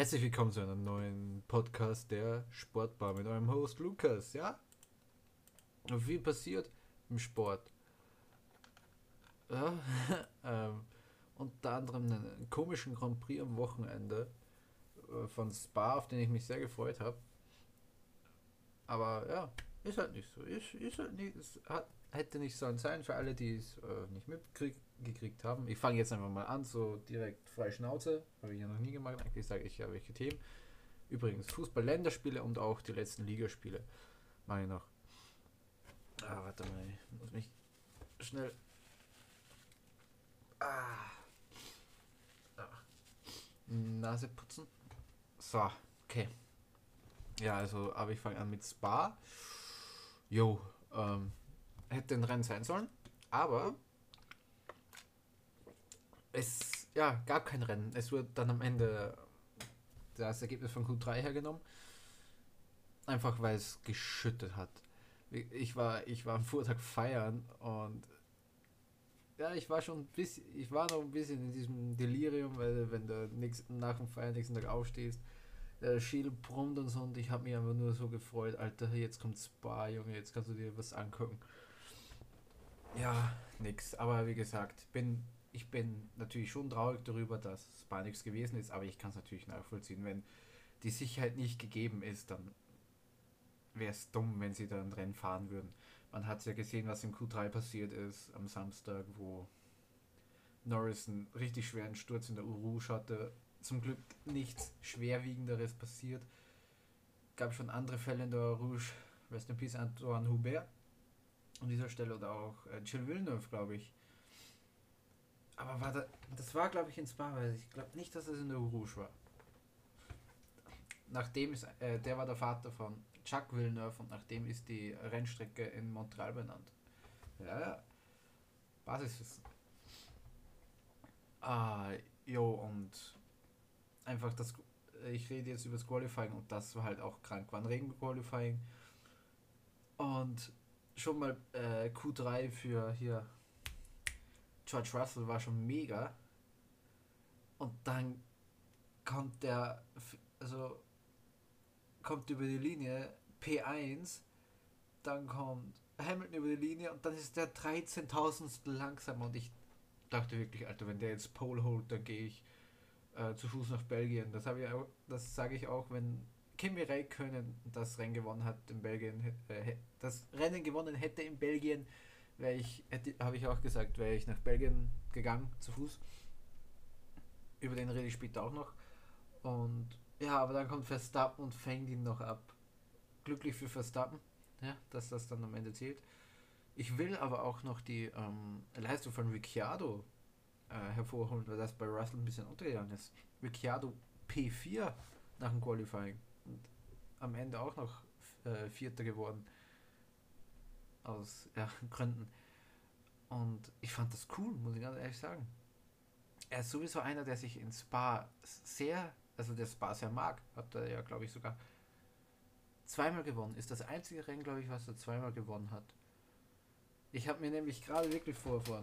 Herzlich willkommen zu einem neuen Podcast der Sportbar mit eurem Host Lukas, ja? Und viel passiert im Sport. Ja, ähm, unter anderem einen komischen Grand Prix am Wochenende äh, von Spa, auf den ich mich sehr gefreut habe. Aber ja, ist halt nicht so. Ist, ist halt nicht, es hat, hätte nicht sollen sein für alle, die es äh, nicht mitgekriegt haben. Ich fange jetzt einfach mal an, so direkt frei Schnauze. Habe ich ja noch nie gemacht. Eigentlich sage ich ja welche Themen. Übrigens Fußball-Länderspiele und auch die letzten Ligaspiele. Mache ich noch. Ah, warte mal. Ich muss mich schnell. Ah. ah. Nase putzen. So, okay. Ja, also, aber ich fange an mit Spa. Jo, ähm, hätte ein Rennen sein sollen, aber es ja, gab kein Rennen. Es wurde dann am Ende das Ergebnis von Q3 hergenommen. Einfach weil es geschüttet hat. Ich war, ich war am Vortag feiern und ja, ich war schon ein bisschen, ich war noch ein bisschen in diesem Delirium, weil wenn du nächsten, nach dem Feiern nächsten Tag aufstehst, der Schädel brummt und so und ich habe mich einfach nur so gefreut, Alter, jetzt kommt Spa, Junge, jetzt kannst du dir was angucken. Ja, nix. Aber wie gesagt, bin, ich bin natürlich schon traurig darüber, dass Spa nichts gewesen ist, aber ich kann es natürlich nachvollziehen. Wenn die Sicherheit nicht gegeben ist, dann wäre es dumm, wenn sie da ein Rennen fahren würden. Man hat ja gesehen, was im Q3 passiert ist am Samstag, wo Norris einen richtig schweren Sturz in der Rouge hatte. Zum Glück nichts Schwerwiegenderes passiert. Gab schon andere Fälle in der Rouge. Rest in Peace Antoine Hubert an dieser Stelle oder auch äh, Jill Villeneuve, glaube ich. Aber war da, das war, glaube ich, in Spa, weil ich glaube nicht, dass es in der Rouge war. Nachdem ist, äh, der war der Vater von Chuck Villeneuve und nachdem ist die Rennstrecke in Montreal benannt. Ja, ja. Basiswissen. Ah, jo, und einfach das, ich rede jetzt über das Qualifying und das war halt auch krank, war ein Regenqualifying. Und schon mal äh, Q3 für hier George Russell war schon mega. Und dann kommt der, also kommt über die Linie P1, dann kommt Hamilton über die Linie und dann ist der 13.000 langsamer und ich dachte wirklich, Alter, wenn der jetzt Pole holt, dann gehe ich äh, zu Fuß nach Belgien. Das habe ich auch, das sage ich auch, wenn Kimi Räikkönen das Rennen gewonnen hat in Belgien, äh, das Rennen gewonnen hätte in Belgien, wäre ich, habe ich auch gesagt, wäre ich nach Belgien gegangen zu Fuß. Über den rede ich später auch noch. Und ja, aber dann kommt Verstappen und fängt ihn noch ab. Glücklich für Verstappen, ja, dass das dann am Ende zählt. Ich will aber auch noch die ähm, Leistung von Ricciardo äh, hervorholen, weil das bei Russell ein bisschen untergegangen ist. Ricciardo P4 nach dem Qualifying und am Ende auch noch äh, Vierter geworden. Aus ja, Gründen. Und ich fand das cool, muss ich ganz ehrlich sagen. Er ist sowieso einer, der sich in Spa sehr, also der Spa sehr mag. Hat er ja, glaube ich, sogar zweimal gewonnen. Ist das einzige Rennen, glaube ich, was er zweimal gewonnen hat. Ich habe mir nämlich gerade wirklich vor, vor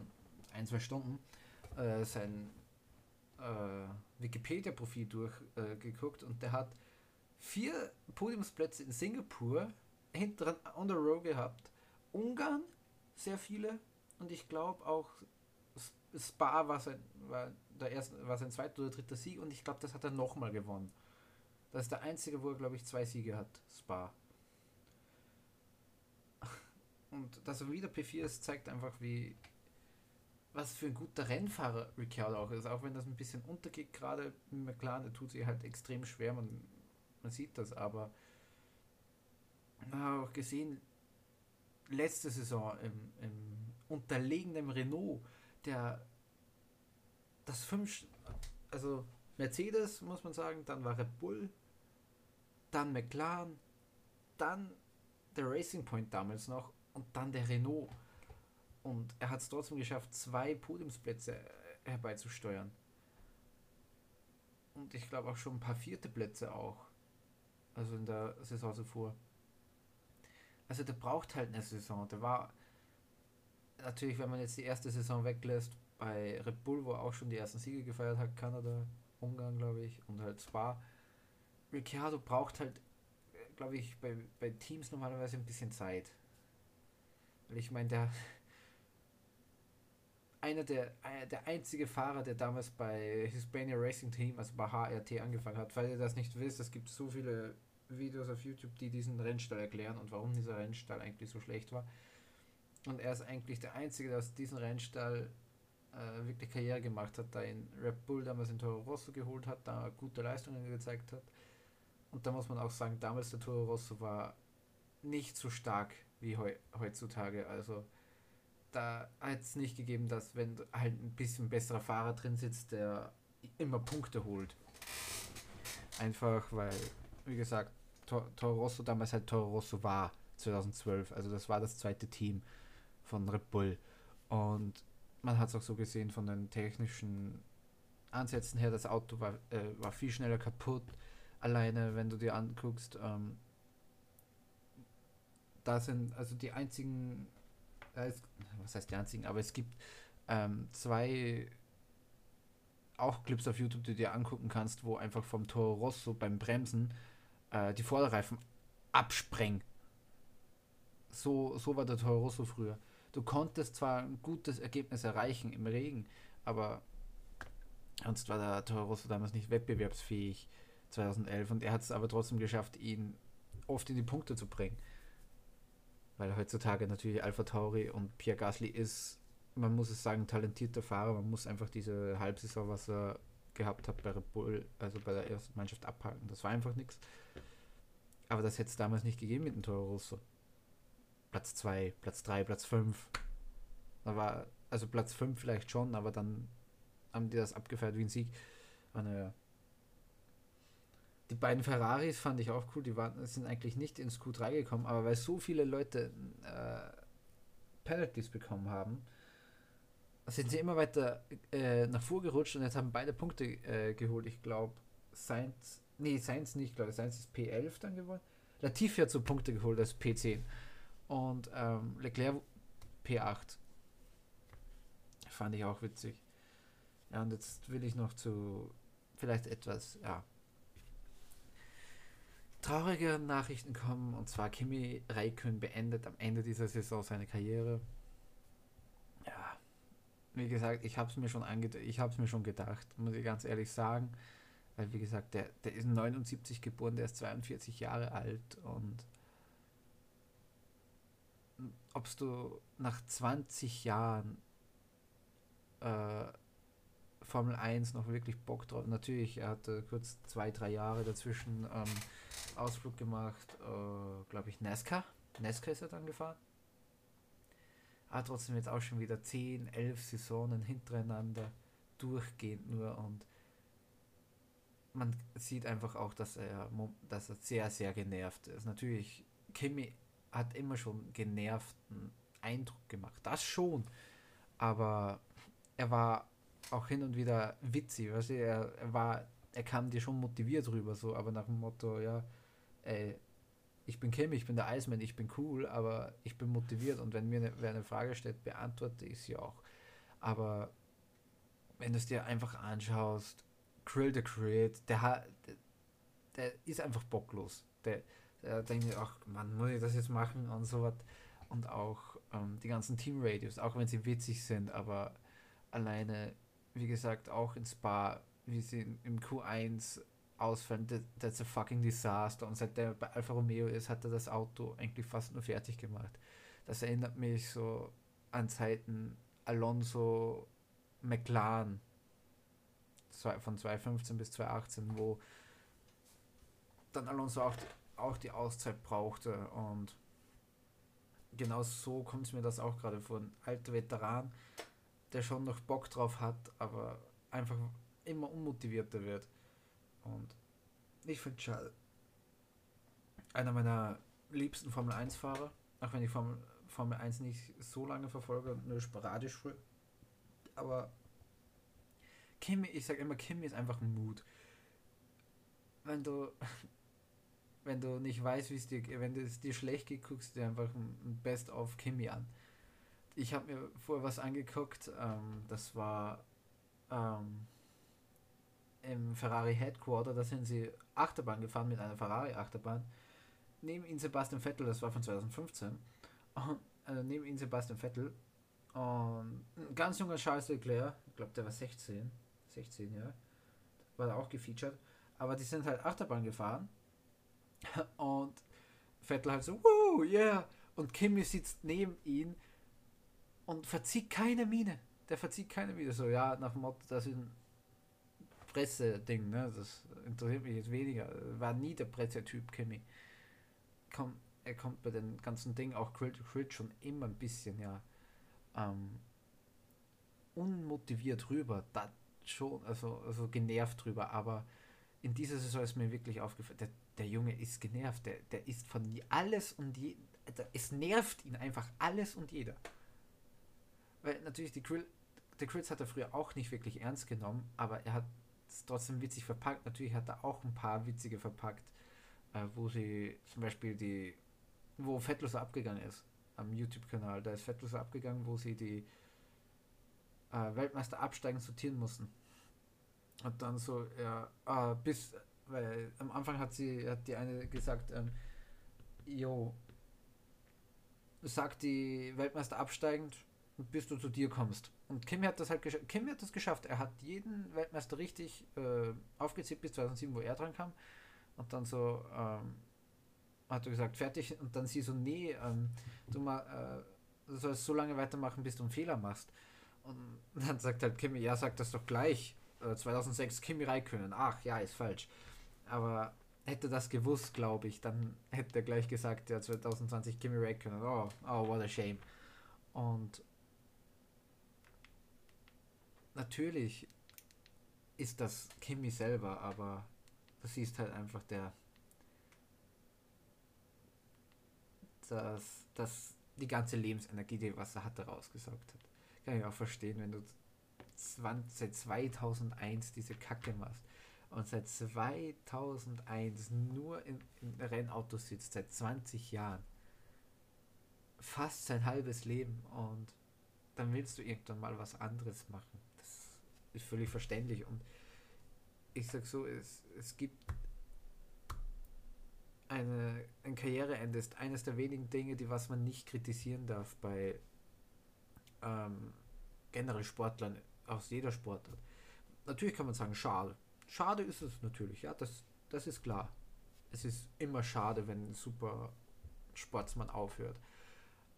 ein, zwei Stunden äh, sein äh, Wikipedia-Profil durchgeguckt äh, und der hat vier Podiumsplätze in Singapur hinten on the row gehabt. Ungarn, sehr viele. Und ich glaube auch Spa war sein, war der erste, war sein zweiter oder dritter Sieg und ich glaube, das hat er nochmal gewonnen. Das ist der einzige, wo er, glaube ich, zwei Siege hat, Spa. Und dass er wieder P4 ist, zeigt einfach, wie was für ein guter Rennfahrer Ricciardo auch ist. Auch wenn das ein bisschen untergeht, gerade McLaren, der tut sich halt extrem schwer. Man man sieht das, aber man hat auch gesehen, letzte Saison im, im unterlegenen Renault, der das fünf, also Mercedes muss man sagen, dann war Red Bull, dann McLaren, dann der Racing Point damals noch und dann der Renault. Und er hat es trotzdem geschafft, zwei Podiumsplätze herbeizusteuern. Und ich glaube auch schon ein paar vierte Plätze auch. Also in der Saison zuvor. Also der braucht halt eine Saison. Der war natürlich, wenn man jetzt die erste Saison weglässt, bei Red Bull, wo er auch schon die ersten Siege gefeiert hat, Kanada, Ungarn, glaube ich, und halt Spa, Ricciardo braucht halt, glaube ich, bei, bei Teams normalerweise ein bisschen Zeit. Weil ich meine, der einer der, der einzige Fahrer, der damals bei Hispania Racing Team, also bei HRT angefangen hat. Falls ihr das nicht wisst, es gibt so viele Videos auf YouTube, die diesen Rennstall erklären und warum dieser Rennstall eigentlich so schlecht war. Und er ist eigentlich der Einzige, der aus diesem Rennstall äh, wirklich Karriere gemacht hat, da in Red Bull damals in Toro Rosso geholt hat, da gute Leistungen gezeigt hat. Und da muss man auch sagen, damals der Toro Rosso war nicht so stark wie heu heutzutage. Also da hat es nicht gegeben, dass wenn halt ein bisschen besserer Fahrer drin sitzt, der immer Punkte holt. Einfach weil, wie gesagt, Toro Rosso damals halt Toro Rosso war 2012. Also das war das zweite Team von Red Bull. Und man hat es auch so gesehen von den technischen Ansätzen her, das Auto war, äh, war viel schneller kaputt. Alleine, wenn du dir anguckst, ähm, da sind also die einzigen, äh, was heißt die einzigen, aber es gibt ähm, zwei auch Clips auf YouTube, die du dir angucken kannst, wo einfach vom Toro Rosso beim Bremsen äh, die Vorderreifen absprengen. So, so war der Toro Rosso früher. Du konntest zwar ein gutes Ergebnis erreichen im Regen, aber sonst war der Toro Rosso damals nicht wettbewerbsfähig 2011 und er hat es aber trotzdem geschafft, ihn oft in die Punkte zu bringen. Weil heutzutage natürlich Alpha Tauri und Pierre Gasly ist, man muss es sagen, talentierter Fahrer. Man muss einfach diese Halbsaison, was er gehabt hat bei Red Bull, also bei der ersten Mannschaft abhaken. Das war einfach nichts. Aber das hätte es damals nicht gegeben mit dem Toro Rosso. Platz 2, Platz 3, Platz 5. Da war, also Platz 5 vielleicht schon, aber dann haben die das abgefeiert wie ein Sieg. Und, äh, die beiden Ferraris fand ich auch cool, die waren, sind eigentlich nicht ins Q3 gekommen, aber weil so viele Leute äh, Penalties bekommen haben, sind sie immer weiter äh, nach vorgerutscht und jetzt haben beide Punkte äh, geholt. Ich glaube, Sainz, nee, Sainz nicht, glaube Sainz ist P11 dann geworden. Latifi hat so Punkte geholt als P10 und ähm, Leclerc P8. Fand ich auch witzig. Ja, und jetzt will ich noch zu vielleicht etwas, ja, traurige Nachrichten kommen. Und zwar Kimi Räikkönen beendet am Ende dieser Saison seine Karriere. Wie gesagt, ich habe es mir schon ich habe es mir schon gedacht, muss ich ganz ehrlich sagen. Weil, wie gesagt, der, der ist 79 geboren, der ist 42 Jahre alt und ob du nach 20 Jahren äh, Formel 1 noch wirklich Bock drauf. Natürlich, er hatte kurz zwei, drei Jahre dazwischen ähm, Ausflug gemacht, äh, glaube ich, NASCAR. NASCAR ist er dann gefahren. Aber trotzdem jetzt auch schon wieder 10, 11 Saisonen hintereinander durchgehend nur und man sieht einfach auch, dass er, dass er sehr, sehr genervt ist. Natürlich, Kimi hat immer schon genervten Eindruck gemacht. Das schon. Aber er war auch hin und wieder witzig, weißt du, er, er war, er kam dir schon motiviert rüber, so, aber nach dem Motto, ja, ey, ich bin Kim, ich bin der Eismann, ich bin cool, aber ich bin motiviert und wenn mir eine, wer eine Frage stellt, beantworte ich sie auch. Aber wenn du es dir einfach anschaust, Krill the Create, der der, ist einfach bocklos. Der, der denkt, ach man, muss ich das jetzt machen und so was. Und auch ähm, die ganzen Team-Radios, auch wenn sie witzig sind, aber alleine wie gesagt, auch in Spa, wie sie im Q1 ausfallen, that, that's a fucking disaster. Und seit der bei Alfa Romeo ist, hat er das Auto eigentlich fast nur fertig gemacht. Das erinnert mich so an Zeiten Alonso McLaren von 2015 bis 2018, wo dann Alonso auch, auch die Auszeit brauchte und genau so kommt es mir das auch gerade vor. Ein alter Veteran, der schon noch Bock drauf hat, aber einfach immer unmotivierter wird. Und ich finde schade. Einer meiner liebsten Formel 1-Fahrer, auch wenn ich Formel, Formel 1 nicht so lange verfolge, nur sporadisch früh. Aber Kimi, ich sage immer, Kimi ist einfach ein Mut. Wenn du, wenn du nicht weißt, wie es dir, wenn es dir schlecht geht, guckst du dir einfach ein Best of Kimi an ich habe mir vorher was angeguckt. Ähm, das war ähm, im Ferrari Headquarter, da sind sie Achterbahn gefahren mit einer Ferrari Achterbahn. Neben ihnen Sebastian Vettel, das war von 2015. Und, äh, neben ihnen Sebastian Vettel und ein ganz junger Charles Leclerc, ich glaube, der war 16, 16, ja, war da auch gefeatured. Aber die sind halt Achterbahn gefahren und Vettel halt so, wuh, yeah. Und Kimi sitzt neben ihn und verzieht keine Miene. Der verzieht keine Miene. So, ja, nach dem Motto, das ist ein Presseding, ne? Das interessiert mich jetzt weniger. War nie der Pressetyp, Kimi. Komm, er kommt bei den ganzen Dingen, auch Crit, Crit schon immer ein bisschen, ja, ähm, unmotiviert rüber. Da schon, also, also genervt drüber, aber in dieser Saison ist mir wirklich aufgefallen, der, der Junge ist genervt, der, der ist von alles und je, es nervt ihn einfach alles und jeder. Weil natürlich die Grill, der Grills hat er früher auch nicht wirklich ernst genommen, aber er hat es trotzdem witzig verpackt. Natürlich hat er auch ein paar witzige verpackt, äh, wo sie zum Beispiel die, wo Fettloser abgegangen ist, am YouTube-Kanal. Da ist Fettloser abgegangen, wo sie die äh, Weltmeister absteigen sortieren mussten. Und dann so, ja, äh, bis, weil am Anfang hat sie, hat die eine gesagt, ähm, jo, sagt die Weltmeister absteigend, bis du zu dir kommst. Und Kim hat das halt geschafft. Kim hat das geschafft. Er hat jeden Weltmeister richtig äh, aufgezählt bis 2007, wo er dran kam. Und dann so ähm, hat er gesagt, fertig. Und dann sie so, nee, ähm, du, mal, äh, sollst so lange weitermachen, bis du einen Fehler machst. Und dann sagt halt Kimi, ja, sag das doch gleich. Äh, 2006 Kimi Räikkönen. Ach, ja, ist falsch. Aber hätte das gewusst, glaube ich, dann hätte er gleich gesagt, ja, 2020 Kimi Räikkönen. Oh, oh, what a shame. Und natürlich ist das Kimi selber, aber du siehst halt einfach der dass, dass die ganze Lebensenergie, die was er hatte, rausgesaugt hat. Kann ich auch verstehen, wenn du 20, seit 2001 diese Kacke machst und seit 2001 nur in, in Rennautos sitzt, seit 20 Jahren. Fast sein halbes Leben und dann willst du irgendwann mal was anderes machen ist völlig verständlich. Und ich sag so, es, es gibt eine, ein Karriereende ist eines der wenigen Dinge, die was man nicht kritisieren darf bei ähm, generell Sportlern aus jeder Sportart. Natürlich kann man sagen, schade. Schade ist es natürlich, ja, das, das ist klar. Es ist immer schade, wenn ein super Sportsmann aufhört.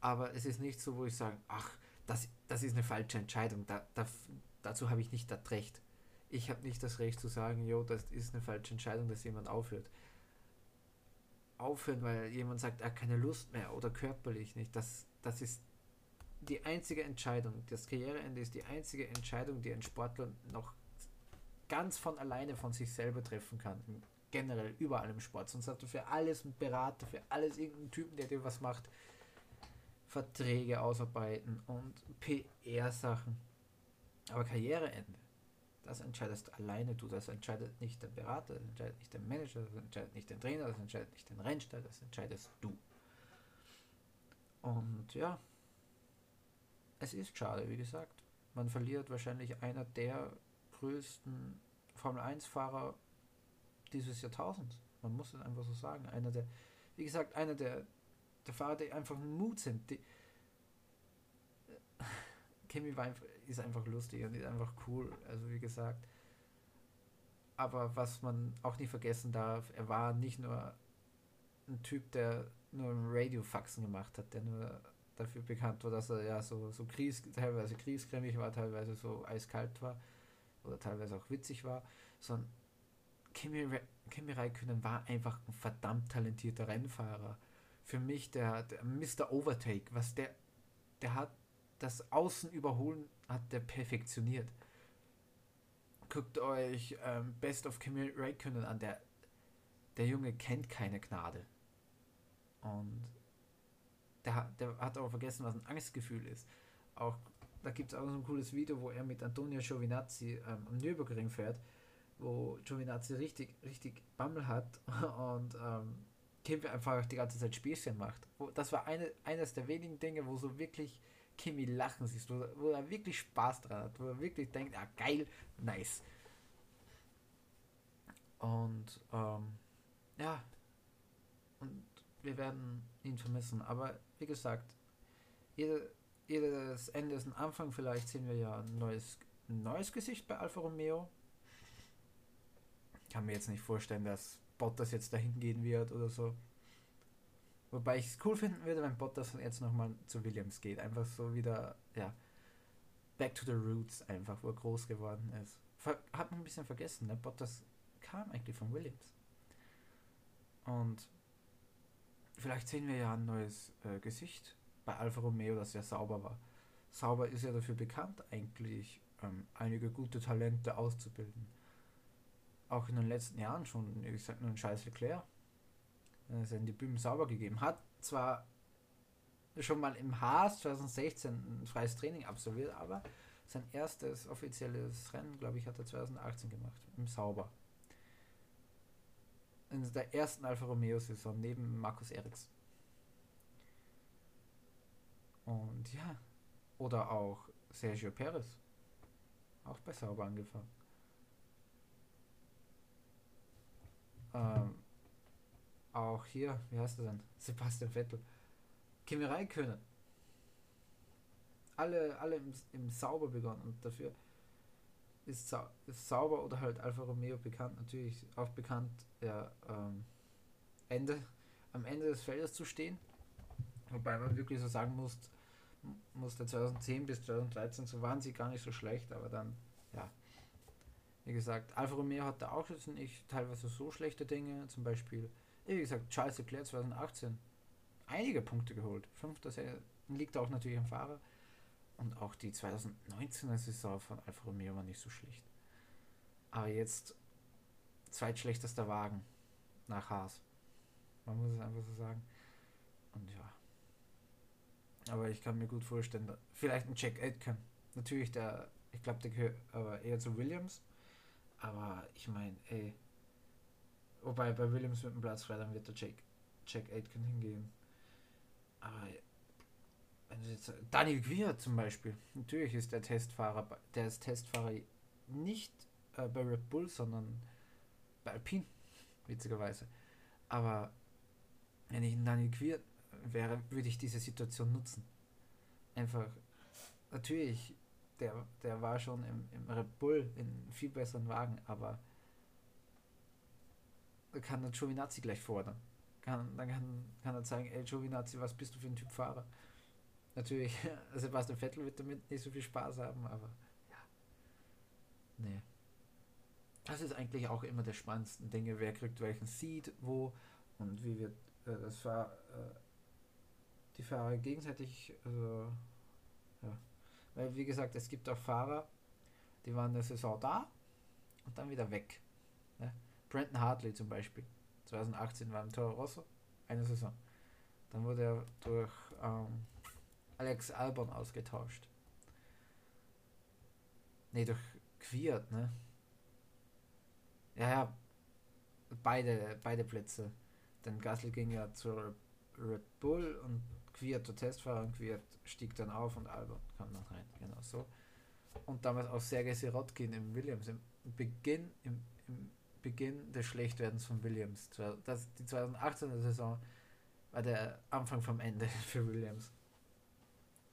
Aber es ist nicht so, wo ich sage, ach, das, das ist eine falsche Entscheidung. Da, da, dazu habe ich nicht das Recht. Ich habe nicht das Recht zu sagen, jo, das ist eine falsche Entscheidung, dass jemand aufhört. Aufhören, weil jemand sagt, er hat keine Lust mehr oder körperlich nicht. Das, das ist die einzige Entscheidung. Das Karriereende ist die einzige Entscheidung, die ein Sportler noch ganz von alleine von sich selber treffen kann. Generell überall im Sport. Sonst hat er für alles einen Berater, für alles irgendeinen Typen, der dir was macht. Verträge ausarbeiten und PR-Sachen. Aber Karriereende, das entscheidest alleine du. Das entscheidet nicht der Berater, das entscheidet nicht der Manager, das entscheidet nicht der Trainer, das entscheidet nicht der Rennstall, das entscheidest du. Und ja, es ist schade, wie gesagt. Man verliert wahrscheinlich einer der größten Formel 1-Fahrer dieses Jahrtausends. Man muss es einfach so sagen. Einer der, wie gesagt, einer der, der Fahrer, die einfach Mut sind. Die, Kimi einfach, ist einfach lustig und ist einfach cool. Also wie gesagt. Aber was man auch nicht vergessen darf, er war nicht nur ein Typ, der nur Radio-Faxen gemacht hat, der nur dafür bekannt war, dass er ja so, so Kries, teilweise kriesgrämig war, teilweise so eiskalt war oder teilweise auch witzig war, sondern Kimi, Kimi Räikkönen war einfach ein verdammt talentierter Rennfahrer. Für mich der, der Mr. Overtake, was der, der hat das Außen überholen hat der perfektioniert. Guckt euch ähm, Best of Kimi Räikkönen an. Der, der Junge kennt keine Gnade. Und der, der hat aber vergessen, was ein Angstgefühl ist. Auch da gibt es auch so ein cooles Video, wo er mit Antonio Giovinazzi ähm, am Nürburgring fährt, wo Giovinazzi richtig, richtig Bammel hat und ähm, Kim einfach die ganze Zeit Späßchen macht. Das war eine, eines der wenigen Dinge, wo so wirklich Kimi lachen siehst, wo, wo er wirklich Spaß dran hat, wo er wirklich denkt, ah geil, nice. Und ähm, ja, und wir werden ihn vermissen. Aber wie gesagt, jede, jedes Ende ist ein Anfang. Vielleicht sehen wir ja ein neues, ein neues Gesicht bei Alfa Romeo. Ich kann mir jetzt nicht vorstellen, dass Bottas jetzt dahin gehen wird oder so. Wobei ich es cool finden würde, wenn Bottas jetzt nochmal zu Williams geht. Einfach so wieder, ja, back to the roots einfach, wo er groß geworden ist. Ver hat man ein bisschen vergessen, ne? Bottas kam eigentlich von Williams. Und vielleicht sehen wir ja ein neues äh, Gesicht bei Alfa Romeo, das ja sauber war. Sauber ist ja dafür bekannt, eigentlich ähm, einige gute Talente auszubilden. Auch in den letzten Jahren schon, wie gesagt, nur ein scheiß Leclerc. Er in die Bühnen sauber gegeben. Hat zwar schon mal im Haas 2016 ein freies Training absolviert, aber sein erstes offizielles Rennen, glaube ich, hat er 2018 gemacht, im Sauber. In der ersten Alfa Romeo-Saison neben Markus Eriks. Und ja, oder auch Sergio Perez. Auch bei Sauber angefangen. Ähm, auch hier, wie heißt er denn? Sebastian Vettel. Kimi Räikkönen. Alle, alle im, im Sauber begonnen und dafür ist, Sa ist Sauber oder halt Alfa Romeo bekannt, natürlich auch bekannt, ja, ähm, Ende, am Ende des Feldes zu stehen. Wobei man wirklich so sagen muss, musste 2010 bis 2013, so waren sie gar nicht so schlecht, aber dann, ja, wie gesagt, Alfa Romeo hatte auch jetzt nicht teilweise so schlechte Dinge, zum Beispiel, wie gesagt, Charles Leclerc 2018 einige Punkte geholt. Fünfter liegt auch natürlich am Fahrer. Und auch die 2019er Saison von Alfa Romeo war nicht so schlecht. Aber jetzt zweitschlechtester Wagen nach Haas. Man muss es einfach so sagen. Und ja. Aber ich kann mir gut vorstellen, vielleicht ein Jack Aitken. Natürlich der, ich glaube, der gehört aber eher zu Williams. Aber ich meine, ey. Wobei bei Williams mit dem Platz frei, dann wird der Jack, Jack Aitken hingehen. Aber wenn jetzt, Daniel Quier zum Beispiel, natürlich ist der Testfahrer, der ist Testfahrer nicht äh, bei Red Bull, sondern bei Alpine, witzigerweise. Aber wenn ich ein Daniel Quier wäre, würde ich diese Situation nutzen. Einfach, natürlich, der, der war schon im, im Red Bull in viel besseren Wagen, aber kann der Giovinazzi gleich fordern kann, dann kann, kann er sagen, ey Giovinazzi, was bist du für ein Typ Fahrer? Natürlich, Sebastian Vettel wird damit nicht so viel Spaß haben, aber ja. Nee. Das ist eigentlich auch immer der spannendste Dinge, wer kriegt welchen Seed, wo und wie wird äh, das Fahr äh, die Fahrer gegenseitig, also ja. Weil wie gesagt, es gibt auch Fahrer, die waren eine Saison da und dann wieder weg. Ne? Brandon Hartley zum Beispiel 2018 war im Toro Rosso, eine Saison. Dann wurde er durch ähm, Alex Albon ausgetauscht. Ne, durch Quiert, ne? Ja, ja, beide, beide Plätze. Denn Gasly ging ja zur Red Bull und Quiert zur Testfahrer und Quiert stieg dann auf und Albon kam dann rein. Genau so. Und damals auch Sergei Sirotkin im Williams im Beginn, im, im Beginn des Schlechtwerdens von Williams. Das, die 2018er Saison war der Anfang vom Ende für Williams.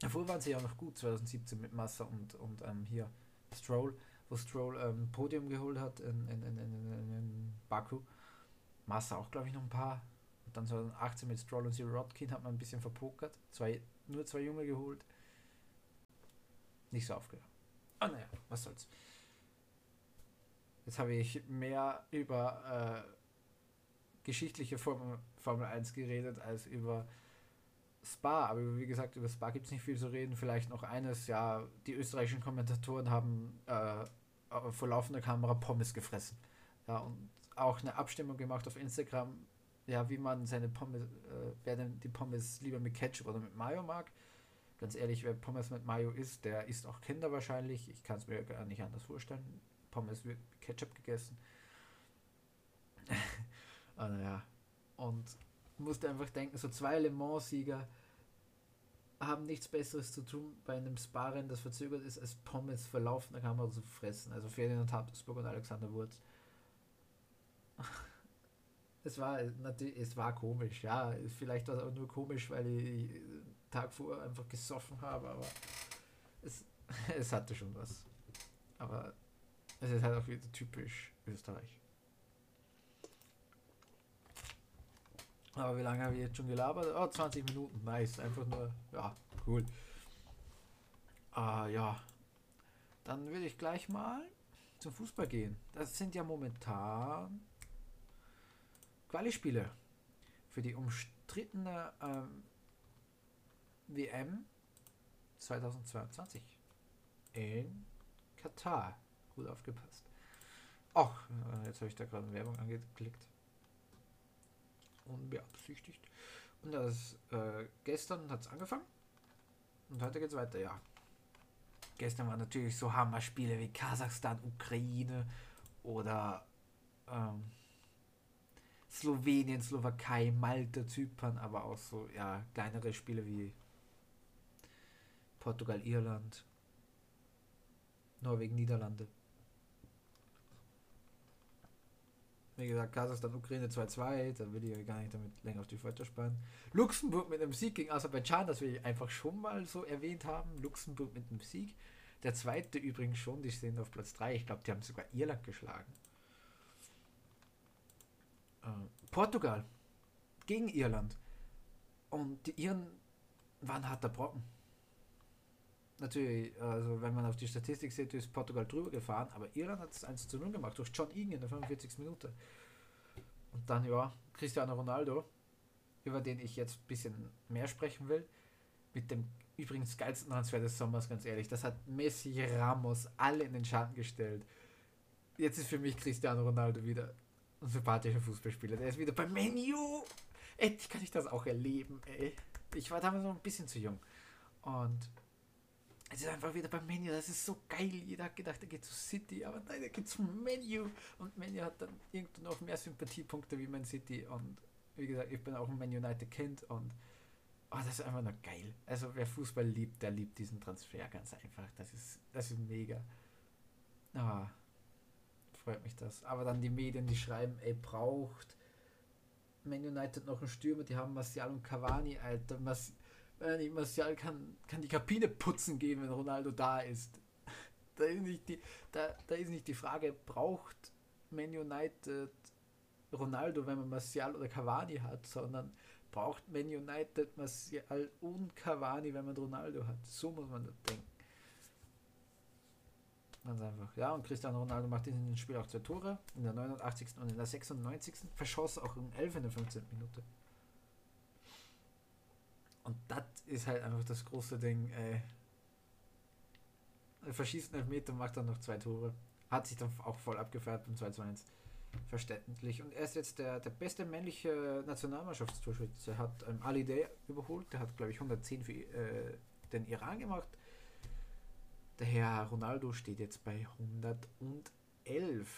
Davor waren sie ja noch gut, 2017 mit Massa und, und ähm, hier Stroll, wo Stroll ähm, Podium geholt hat in, in, in, in, Baku. Massa auch, glaube ich, noch ein paar. Und dann 2018 mit Stroll und Zero Rodkin hat man ein bisschen verpokert. Zwei, nur zwei Junge geholt. Nicht so aufgegangen. Ah, naja, was soll's. Jetzt habe ich mehr über äh, geschichtliche Formel, Formel 1 geredet als über Spa. Aber wie gesagt, über Spa gibt es nicht viel zu reden. Vielleicht noch eines, ja, die österreichischen Kommentatoren haben äh, vor laufender Kamera Pommes gefressen. Ja, und auch eine Abstimmung gemacht auf Instagram, ja, wie man seine Pommes, äh, wer denn die Pommes lieber mit Ketchup oder mit Mayo mag. Ganz ehrlich, wer Pommes mit Mayo isst, der isst auch Kinder wahrscheinlich. Ich kann es mir gar nicht anders vorstellen. Pommes wird mit Ketchup gegessen. ah, naja. Und musste einfach denken, so zwei Le Mans-Sieger haben nichts Besseres zu tun bei einem Sparren, das verzögert ist, als Pommes vor laufender Kamera zu fressen. Also Ferdinand Habsburg und Alexander Wurz. es war natürlich, es war komisch, ja. Vielleicht war es auch nur komisch, weil ich Tag vor einfach gesoffen habe, aber es, es hatte schon was. Aber es ist halt auch wieder typisch Österreich. Aber wie lange habe ich jetzt schon gelabert? Oh, 20 Minuten, nice. Einfach nur, ja, cool. Ah, ja. Dann will ich gleich mal zum Fußball gehen. Das sind ja momentan Quali-Spiele für die umstrittene ähm, WM 2022 in Katar. Gut aufgepasst. Ach, äh, jetzt habe ich da gerade Werbung angeklickt. Unbeabsichtigt. Und das äh, gestern hat es angefangen. Und heute geht es weiter, ja. Gestern waren natürlich so Hammer-Spiele wie Kasachstan, Ukraine oder ähm, Slowenien, Slowakei, Malta, Zypern, aber auch so ja kleinere Spiele wie Portugal, Irland, Norwegen, Niederlande. Wie gesagt, Kasachstan, Ukraine 2-2, da will ich gar nicht damit länger auf die Folter spannen. Luxemburg mit einem Sieg gegen Aserbaidschan, das will ich einfach schon mal so erwähnt haben. Luxemburg mit einem Sieg. Der zweite übrigens schon, die stehen auf Platz 3. Ich glaube, die haben sogar Irland geschlagen. Äh, Portugal gegen Irland. Und die Iren waren harter Brocken. Natürlich, also wenn man auf die Statistik sieht, ist Portugal drüber gefahren, aber Irland hat es 1 zu 0 gemacht durch John Egan in der 45. Minute. Und dann, ja, Cristiano Ronaldo, über den ich jetzt ein bisschen mehr sprechen will, mit dem übrigens geilsten Transfer des Sommers, ganz ehrlich. Das hat Messi, Ramos alle in den Schatten gestellt. Jetzt ist für mich Cristiano Ronaldo wieder ein sympathischer Fußballspieler. Der ist wieder beim Menu. Endlich kann ich das auch erleben, ey. Ich war damals noch ein bisschen zu jung. Und es ist einfach wieder beim Menu, das ist so geil. Jeder hat gedacht, er geht zu City, aber nein, er geht zum Menu. Und Menu hat dann irgendwo noch mehr Sympathiepunkte wie Man City. Und wie gesagt, ich bin auch ein Man United Kind und oh, das ist einfach nur geil. Also wer Fußball liebt, der liebt diesen Transfer ganz einfach. Das ist, das ist mega. Ah, freut mich das. Aber dann die Medien, die schreiben, ey, braucht Man United noch einen Stürmer, die haben Martial und Cavani, Alter. Mas äh, Martial kann, kann die Kabine putzen gehen, wenn Ronaldo da ist. Da ist nicht die, da, da ist nicht die Frage, braucht Man United Ronaldo, wenn man Martial oder Cavani hat, sondern braucht Man United Martial und Cavani, wenn man Ronaldo hat. So muss man das denken. Ganz einfach. Ja, und Cristiano Ronaldo macht in dem Spiel auch zwei Tore. In der 89. und in der 96. Verschoss auch um 11 in der 15. Minute. Und das ist halt einfach das große Ding. Ey. Er verschießt einen Elfmeter und macht dann noch zwei Tore. Hat sich dann auch voll abgefeiert beim 2 zu 1. Verständlich. Und er ist jetzt der, der beste männliche Nationalmannschaftstorschütze. Er hat ähm, Ali Day überholt. Der hat, glaube ich, 110 für äh, den Iran gemacht. Der Herr Ronaldo steht jetzt bei 111.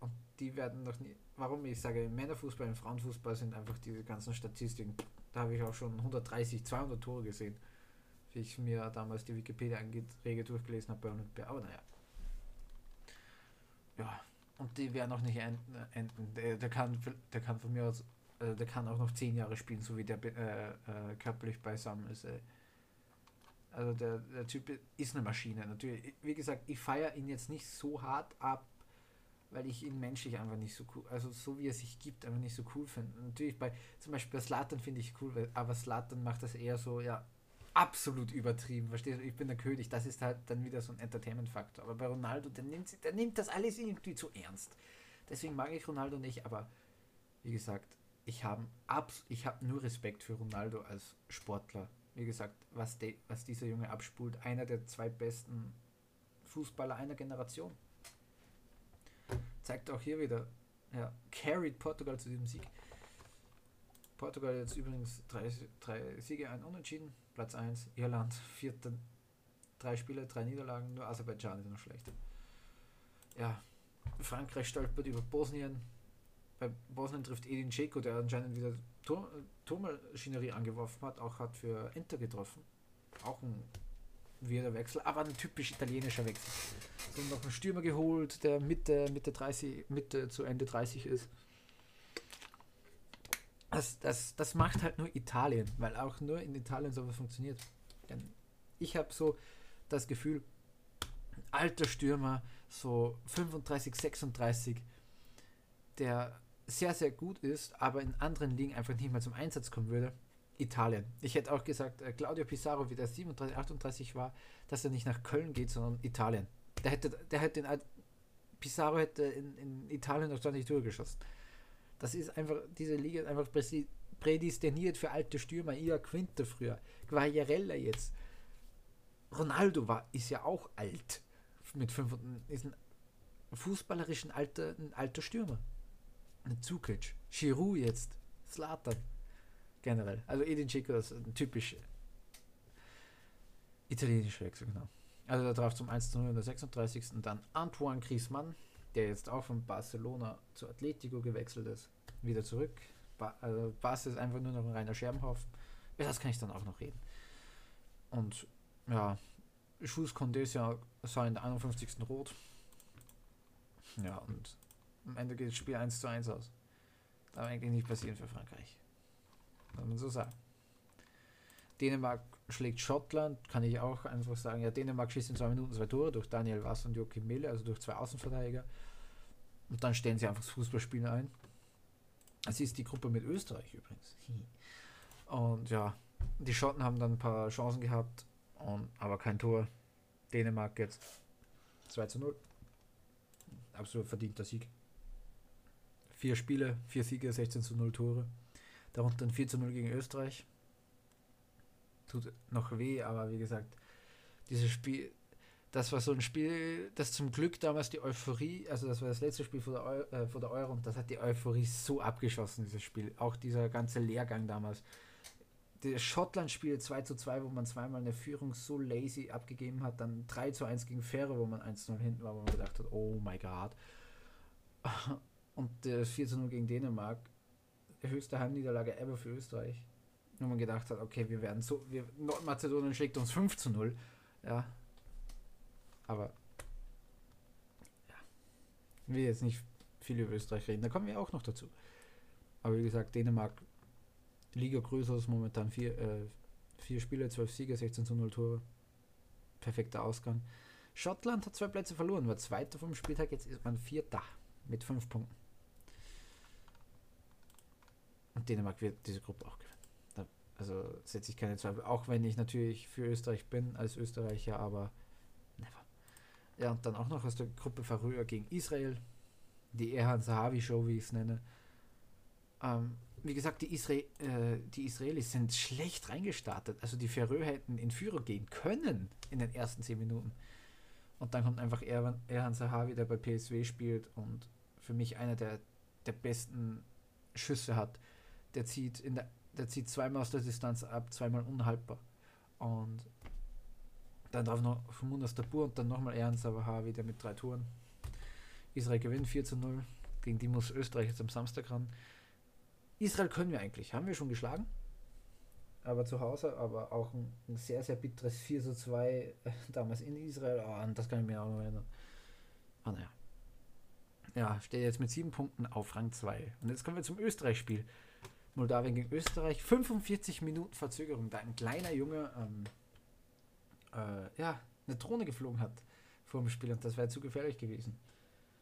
Und die werden noch nie. Warum ich sage, Männerfußball, im Frauenfußball sind einfach diese ganzen Statistiken. Da habe ich auch schon 130, 200 Tore gesehen. Wie ich mir damals die Wikipedia-Einträge durchgelesen habe bei Olympia. Aber naja. Ja. Und die werden auch nicht enden. enden. Der, der, kann, der kann von mir aus. Äh, der kann auch noch 10 Jahre spielen, so wie der äh, äh, körperlich beisammen ist. Ey. Also der, der Typ ist eine Maschine. Natürlich, wie gesagt, ich feiere ihn jetzt nicht so hart ab, weil ich ihn menschlich einfach nicht so cool, also so wie er sich gibt, einfach nicht so cool finde. Natürlich bei, zum Beispiel bei Slatan finde ich cool, weil, aber Slatan macht das eher so, ja, absolut übertrieben, verstehst du? Ich bin der König, das ist halt dann wieder so ein Entertainment-Faktor. Aber bei Ronaldo, der nimmt, der nimmt das alles irgendwie zu ernst. Deswegen mag ich Ronaldo nicht, aber wie gesagt, ich habe hab nur Respekt für Ronaldo als Sportler wie gesagt, was, de, was dieser Junge abspult, einer der zwei besten Fußballer einer Generation. Zeigt auch hier wieder, ja, carried Portugal zu diesem Sieg. Portugal jetzt übrigens drei, drei Siege, ein Unentschieden, Platz 1, Irland vierter, drei Spiele, drei Niederlagen, nur Aserbaidschan ist noch schlechter. Ja, Frankreich stolpert über Bosnien. Bei Bosnien trifft Edin Dzeko, der anscheinend wieder Turmmaschinerie angeworfen hat, auch hat für Enter getroffen. Auch ein wieder Wechsel, aber ein typisch italienischer Wechsel. So noch einen Stürmer geholt, der Mitte, Mitte 30, Mitte zu Ende 30 ist. das, das, das macht halt nur Italien, weil auch nur in Italien sowas funktioniert. Ich habe so das Gefühl, alter Stürmer, so 35, 36, der sehr, sehr gut ist, aber in anderen Ligen einfach nicht mehr zum Einsatz kommen würde. Italien. Ich hätte auch gesagt, äh, Claudio Pizarro, wie der 37, 38 war, dass er nicht nach Köln geht, sondern Italien. Der hätte, der hätte in, Pizarro hätte in, in Italien noch 20 Tore geschossen. Das ist einfach, diese Liga ist einfach prädestiniert für alte Stürmer. Ia Quinte früher, Guagliarella jetzt. Ronaldo war, ist ja auch alt. Mit fünf, ist ein fußballerischen alter, ein alter Stürmer. Zukic. Giroud jetzt. Slatan. Generell. Also Edin Dzeko ist ein typisch italienischer Wechsel, genau. Also da drauf zum 1 zu 0 in der 36. Und dann Antoine Griezmann, der jetzt auch von Barcelona zu Atletico gewechselt ist, wieder zurück. Ba also ist einfach nur noch ein reiner Scherbenhaufen. Über das kann ich dann auch noch reden. Und ja, Schuss Condesio sah in der 51. rot. Ja, und am Ende geht das Spiel 1 zu 1 aus. Darf eigentlich nicht passieren für Frankreich. Kann man so sagen. Dänemark schlägt Schottland, kann ich auch einfach sagen. Ja, Dänemark schießt in zwei Minuten zwei Tore durch Daniel Wass und Joachim Mille, also durch zwei Außenverteidiger. Und dann stellen sie einfach das Fußballspielen ein. Es ist die Gruppe mit Österreich übrigens. Und ja, die Schotten haben dann ein paar Chancen gehabt, und, aber kein Tor. Dänemark jetzt 2 zu 0. Absolut verdienter Sieg. Vier Spiele, vier Siege, 16 zu 0 Tore. Darunter ein 4 zu 0 gegen Österreich tut noch weh, aber wie gesagt, dieses Spiel, das war so ein Spiel, das zum Glück damals die Euphorie, also das war das letzte Spiel vor der, Eu äh, vor der Euro und das hat die Euphorie so abgeschossen, dieses Spiel. Auch dieser ganze Lehrgang damals. Das Schottland-Spiel 2 zu 2, wo man zweimal eine Führung so lazy abgegeben hat, dann 3 zu 1 gegen Fähre, wo man 1 zu 0 hinten war, wo man gedacht hat, oh my god. Und das 4 zu 0 gegen Dänemark, höchste Heimniederlage ever für Österreich wo man gedacht hat, okay, wir werden so, wir, Nordmazedonien schlägt uns 5 zu 0. Ja. Aber ja. Ich will jetzt nicht viel über Österreich reden, da kommen wir auch noch dazu. Aber wie gesagt, Dänemark, Liga größer momentan vier, äh, vier Spiele, 12 Siege, 16 zu 0 Tore. Perfekter Ausgang. Schottland hat zwei Plätze verloren, war zweiter vom Spieltag, jetzt ist man vierter mit fünf Punkten. Und Dänemark wird diese Gruppe auch gewinnen. Also setze ich keine Zweifel. Auch wenn ich natürlich für Österreich bin als Österreicher, aber never. Ja, und dann auch noch aus der Gruppe Färöer gegen Israel. Die Erhan Sahavi Show, wie ich es nenne. Ähm, wie gesagt, die, Isra äh, die Israelis sind schlecht reingestartet. Also die Färöer hätten in Führer gehen können in den ersten 10 Minuten. Und dann kommt einfach Erhan, Erhan Sahavi, der bei PSW spielt und für mich einer der, der besten Schüsse hat. Der zieht in der der zieht zweimal aus der Distanz ab, zweimal unhaltbar. Und dann drauf noch Munas Tabur und dann nochmal Ernst aber wieder mit drei Toren. Israel gewinnt 4 zu 0. Gegen die muss Österreich jetzt am Samstag ran. Israel können wir eigentlich. Haben wir schon geschlagen. Aber zu Hause, aber auch ein, ein sehr, sehr bitteres 4 zu 2 äh, damals in Israel. Oh, und das kann ich mir auch noch erinnern. Ah, naja. Ja, steht jetzt mit sieben Punkten auf Rang 2. Und jetzt kommen wir zum Österreich-Spiel. Moldawien gegen Österreich. 45 Minuten Verzögerung, da ein kleiner Junge ähm, äh, ja, eine Drohne geflogen hat vor dem Spiel und das wäre zu gefährlich gewesen.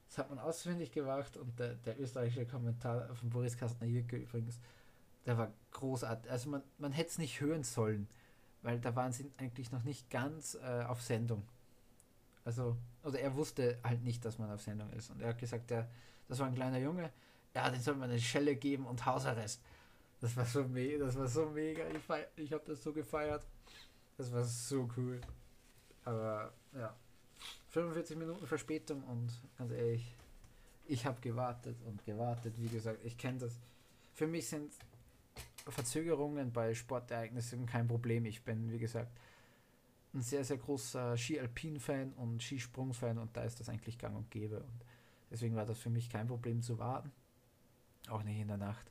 Das hat man auswendig gemacht und der, der österreichische Kommentar von Boris Kastner Jirke übrigens, der war großartig. Also man, man hätte es nicht hören sollen, weil da waren sie eigentlich noch nicht ganz äh, auf Sendung. Also, oder er wusste halt nicht, dass man auf Sendung ist. Und er hat gesagt, der, das war ein kleiner Junge, ja, den soll man eine Schelle geben und Hausarrest. Das war so mega, das war so mega. Ich, ich habe das so gefeiert. Das war so cool. Aber ja, 45 Minuten Verspätung und ganz ehrlich, ich habe gewartet und gewartet. Wie gesagt, ich kenne das. Für mich sind Verzögerungen bei Sportereignissen kein Problem. Ich bin, wie gesagt, ein sehr, sehr großer Ski-Alpin-Fan und Skisprung-Fan und da ist das eigentlich gang und gäbe. Und deswegen war das für mich kein Problem zu warten. Auch nicht in der Nacht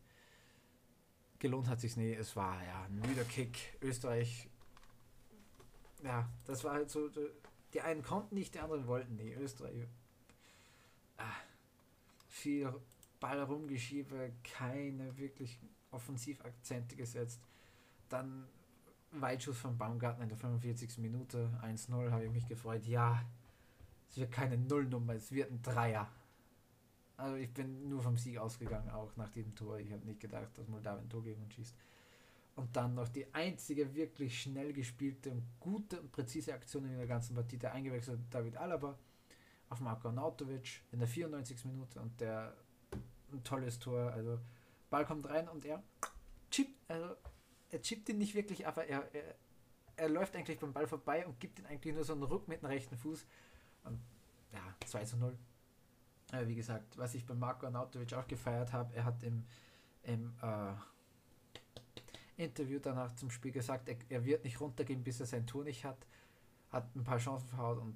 gelohnt hat sich nie. Es war ja ein müder Kick. Österreich, ja, das war halt so. Die einen konnten nicht, die anderen wollten nie. Österreich, ah, viel Ball rumgeschiebe, keine wirklich Offensivakzente gesetzt. Dann Weitschuss von Baumgarten in der 45. Minute, 1-0, habe ich mich gefreut. Ja, es wird keine Nullnummer, es wird ein Dreier. Also ich bin nur vom Sieg ausgegangen, auch nach diesem Tor. Ich habe nicht gedacht, dass Moldawien ein Tor gegen uns schießt. Und dann noch die einzige wirklich schnell gespielte und gute und präzise Aktion in der ganzen Partie, der eingewechselte David Alaba auf Marko Nautovic in der 94. Minute und der ein tolles Tor. Also Ball kommt rein und er chippt, also er chippt ihn nicht wirklich, aber er, er, er läuft eigentlich beim Ball vorbei und gibt ihn eigentlich nur so einen Ruck mit dem rechten Fuß. Und ja, 2 zu 0. Aber wie gesagt, was ich bei Marco Arnautovic auch gefeiert habe, er hat im, im äh, Interview danach zum Spiel gesagt, er, er, wird nicht runtergehen, bis er sein Tor nicht hat. Hat ein paar Chancen verhaut und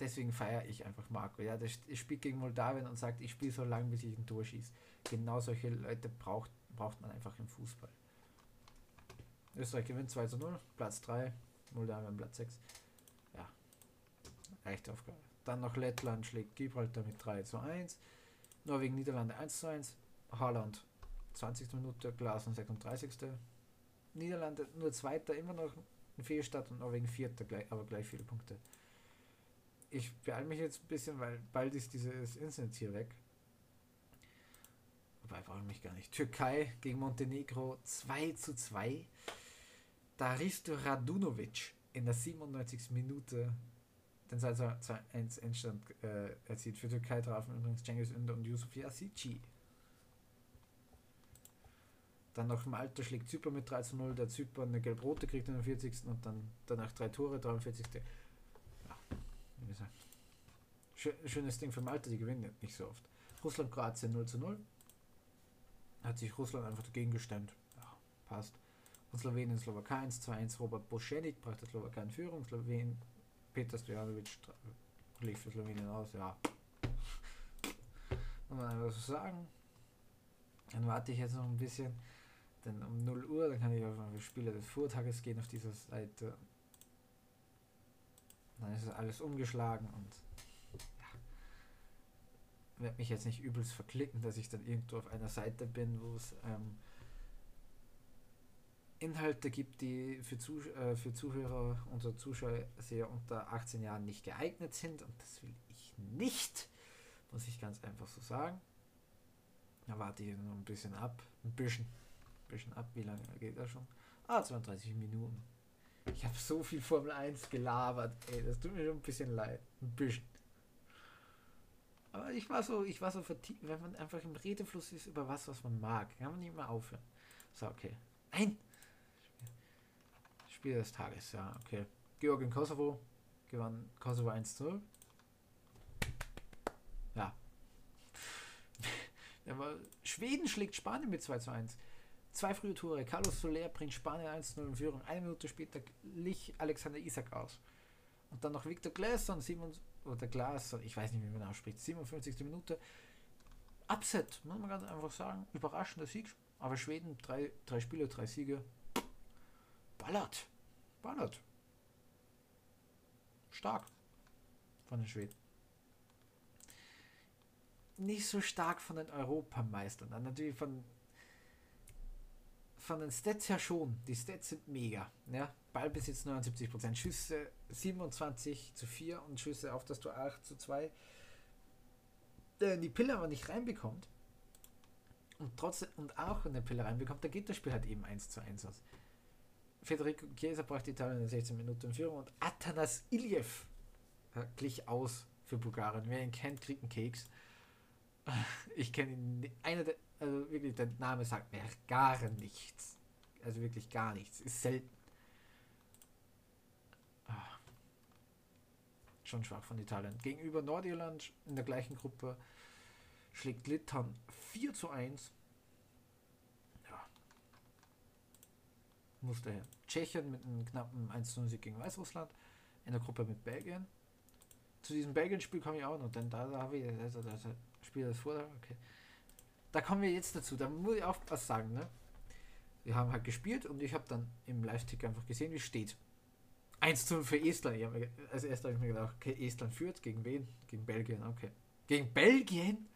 deswegen feiere ich einfach Marco. Ja, der spielt gegen Moldawien und sagt, ich spiele so lange, bis ich ein Tor schieße. Genau solche Leute braucht, braucht man einfach im Fußball. Österreich gewinnt 2 zu 0, Platz 3, Moldawien Platz 6. Ja, leichte Aufgabe. Dann noch Lettland schlägt Gibraltar mit 3 zu 1. Norwegen, Niederlande 1 zu 1. Holland 20. Minute, Glasner 36. Niederlande nur Zweiter, immer noch ein Fehlstart und Norwegen Vierter, aber gleich viele Punkte. Ich beeile mich jetzt ein bisschen, weil bald ist dieses Incident hier weg. Wobei, brauche ich mich gar nicht. Türkei gegen Montenegro 2 zu 2. Da Risto Radunovic in der 97. Minute den 2-1 Endstand äh, erzielt. Für Türkei trafen übrigens Cengiz Ünder und Yusuf Yazici. Dann noch im Alter schlägt Zypern mit 3 zu 0. Der Zypern eine gelb-rote kriegt in der 40. und dann danach drei Tore, 43. Ja, wie gesagt. Schönes Ding für Malta, die gewinnen nicht so oft. Russland-Kroatien 0 zu 0. Hat sich Russland einfach dagegen gestemmt. Ja, passt. Und Slowenien, Slowakei 1 zu 1. Robert Boschenik brachte Slowakei in Führung. Slowenien Peter Stojanovic lief für Slowenien aus, ja. Muss man einfach so sagen. Dann warte ich jetzt noch ein bisschen, denn um 0 Uhr, dann kann ich auf die Spiele des Vortages gehen auf dieser Seite. Dann ist es alles umgeschlagen und ja, werde mich jetzt nicht übelst verklicken, dass ich dann irgendwo auf einer Seite bin, wo es ähm, Inhalte gibt, die für, Zuh äh, für Zuhörer und Zuschauer sehr unter 18 Jahren nicht geeignet sind. Und das will ich nicht, muss ich ganz einfach so sagen. Da warte ich noch ein bisschen ab. Ein bisschen. Ein bisschen ab. Wie lange geht das schon? Ah, 32 Minuten. Ich habe so viel Formel 1 gelabert. Ey, das tut mir schon ein bisschen leid. Ein bisschen. Aber ich war so, ich war so vertieft, wenn man einfach im Redefluss ist über was, was man mag, kann man nicht mehr aufhören. So, okay. Nein! Spiel des Tages, ja, okay. Georgien Kosovo gewann Kosovo 1 0. Ja. Aber Schweden schlägt Spanien mit 2 zu 1. Zwei frühe Tore. Carlos Soler bringt Spanien 1 0 in Führung. Eine Minute später lich Alexander Isak aus. Und dann noch Victor Glasson, Simon, oder Glas, ich weiß nicht, wie man ausspricht, 57. Minute. Upset, muss man ganz einfach sagen. Überraschender Sieg. Aber Schweden, drei, drei Spiele, drei Siege. Ballert ballert. Stark von den Schweden. Nicht so stark von den Europameistern. Dann natürlich von, von den Stats her schon. Die Stats sind mega. Ja? Ballbesitz 79%, Schüsse 27 zu 4 und Schüsse auf das Tor 8 zu 2. Der die Pille aber nicht reinbekommt und trotzdem und auch in der Pille reinbekommt, da geht das Spiel halt eben 1 zu 1 aus. Federico Chiesa brachte Italien in 16 Minuten in Führung und Atanas Iljev glich aus für Bulgarien. Wer ihn kennt, kriegt einen Keks. Ich kenne ihn, einer der, also wirklich, der Name sagt mir gar nichts. Also wirklich gar nichts. Ist selten. Ah. Schon schwach von Italien. Gegenüber Nordirland in der gleichen Gruppe schlägt Litauen 4 zu 1 musste Tschechien mit einem knappen 1-0-Sieg gegen Weißrussland in der Gruppe mit Belgien. Zu diesem Belgien-Spiel komme ich auch noch, denn da, da habe ich also das Spiel das vor. Okay. Da kommen wir jetzt dazu. Da muss ich auch was sagen. Ne? Wir haben halt gespielt und ich habe dann im Live-Tick einfach gesehen, wie steht. 1 0 für Estland. Ich mir, als erstes habe ich mir gedacht, okay, Estland führt. Gegen wen? Gegen Belgien, okay. Gegen Belgien?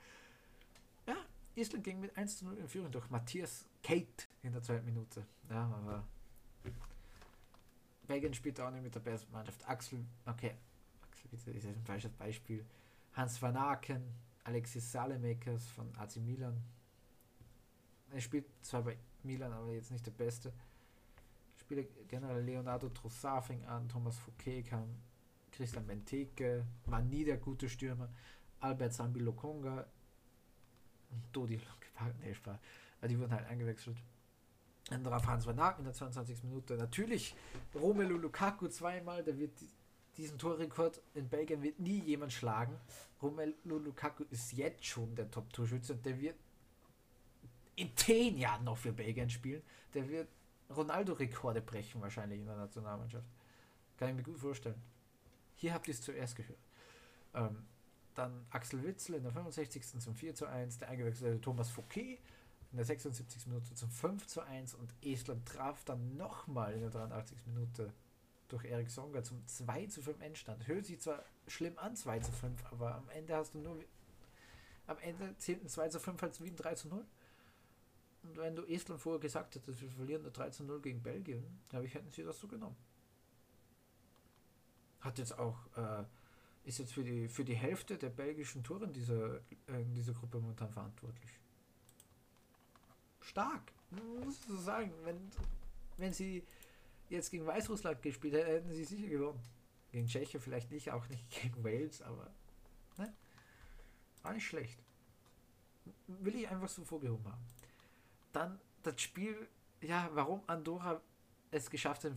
Ja, Island ging mit 1 zu 0 in Führung durch Matthias Kate in der zweiten Minute. Ja, aber Belgien spielt auch nicht mit der besten Mannschaft. Axel, okay, Axel bitte ist ein falsches Beispiel. Hans van Aken, Alexis Salemakers von AC Milan. Er spielt zwar bei Milan, aber jetzt nicht der Beste. Spieler generell Leonardo Trossard fing an, Thomas Fouquet kam, Christian Benteke, war nie der gute Stürmer, Albert Sambi Lokonga, Dodi nee, Spaß. Die wurden halt eingewechselt. Dann darauf Hans Van Aken in der 22. Minute. Natürlich Romelu Lukaku zweimal, der wird diesen Torrekord in Belgien wird nie jemand schlagen. Romelu Lukaku ist jetzt schon der Top-Torschütze und der wird in zehn Jahren noch für Belgien spielen. Der wird Ronaldo-Rekorde brechen wahrscheinlich in der Nationalmannschaft. Kann ich mir gut vorstellen. Hier habt ihr es zuerst gehört. Ähm, dann Axel Witzel in der 65. zum 4 zu 1, der eingewechselte Thomas Fouquet in der 76. Minute zum 5 zu 1 und Estland traf dann nochmal in der 83. Minute durch Erik Songa zum 2 zu 5 Endstand. Hört sich zwar schlimm an, 2 zu 5, aber am Ende hast du nur. Am Ende zählt ein 2 zu 5 als wie ein 3 zu 0. Und wenn du Estland vorher gesagt hättest, wir verlieren eine 3 zu 0 gegen Belgien, glaube ich, hätten sie das so genommen. Hat jetzt auch, äh, ist jetzt für die, für die Hälfte der belgischen Touren dieser, äh, dieser Gruppe momentan verantwortlich. Stark, muss ich so sagen. Wenn, wenn sie jetzt gegen Weißrussland gespielt hätten, hätten sie sicher gewonnen. Gegen Tschechien vielleicht nicht, auch nicht gegen Wales, aber ne? war nicht schlecht. Will ich einfach so vorgehoben haben. Dann das Spiel, ja, warum Andorra es geschafft hat,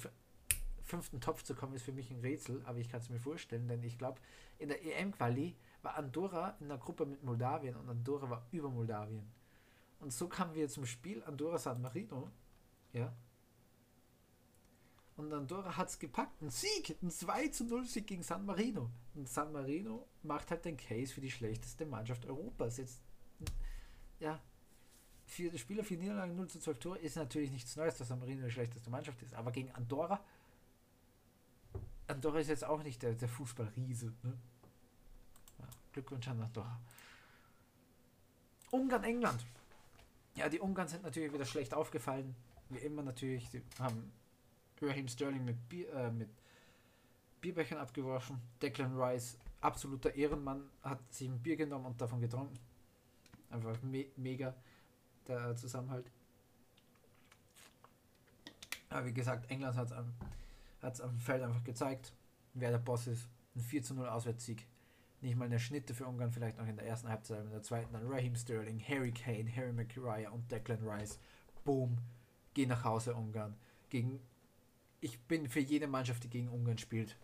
fünften Topf zu kommen, ist für mich ein Rätsel, aber ich kann es mir vorstellen, denn ich glaube, in der EM-Quali war Andorra in der Gruppe mit Moldawien und Andorra war über Moldawien. Und so kamen wir zum Spiel Andorra-San Marino, ja, und Andorra hat es gepackt. Ein Sieg, ein 2 zu 0 Sieg gegen San Marino. Und San Marino macht halt den Case für die schlechteste Mannschaft Europas. Jetzt, ja, für die Spieler für Niederlagen 0 zu 12 Tore ist natürlich nichts Neues, dass San Marino die schlechteste Mannschaft ist. Aber gegen Andorra, Andorra ist jetzt auch nicht der, der Fußballriese. Ne? Ja, Glückwunsch an Andorra. Ungarn, England. Ja, die Ungarn sind natürlich wieder schlecht aufgefallen. Wie immer natürlich. Sie haben Raheem Sterling mit, Bier, äh, mit Bierbechern abgeworfen. Declan Rice, absoluter Ehrenmann, hat sich ein Bier genommen und davon getrunken. Einfach me mega der Zusammenhalt. Aber wie gesagt, England hat es am, am Feld einfach gezeigt, wer der Boss ist. Ein 4 zu 0 Auswärtssieg. Nicht mal eine Schnitte für Ungarn, vielleicht noch in der ersten Halbzeit, in der zweiten dann Raheem Sterling, Harry Kane, Harry McRae und Declan Rice. Boom, geh nach Hause Ungarn. Gegen ich bin für jede Mannschaft, die gegen Ungarn spielt.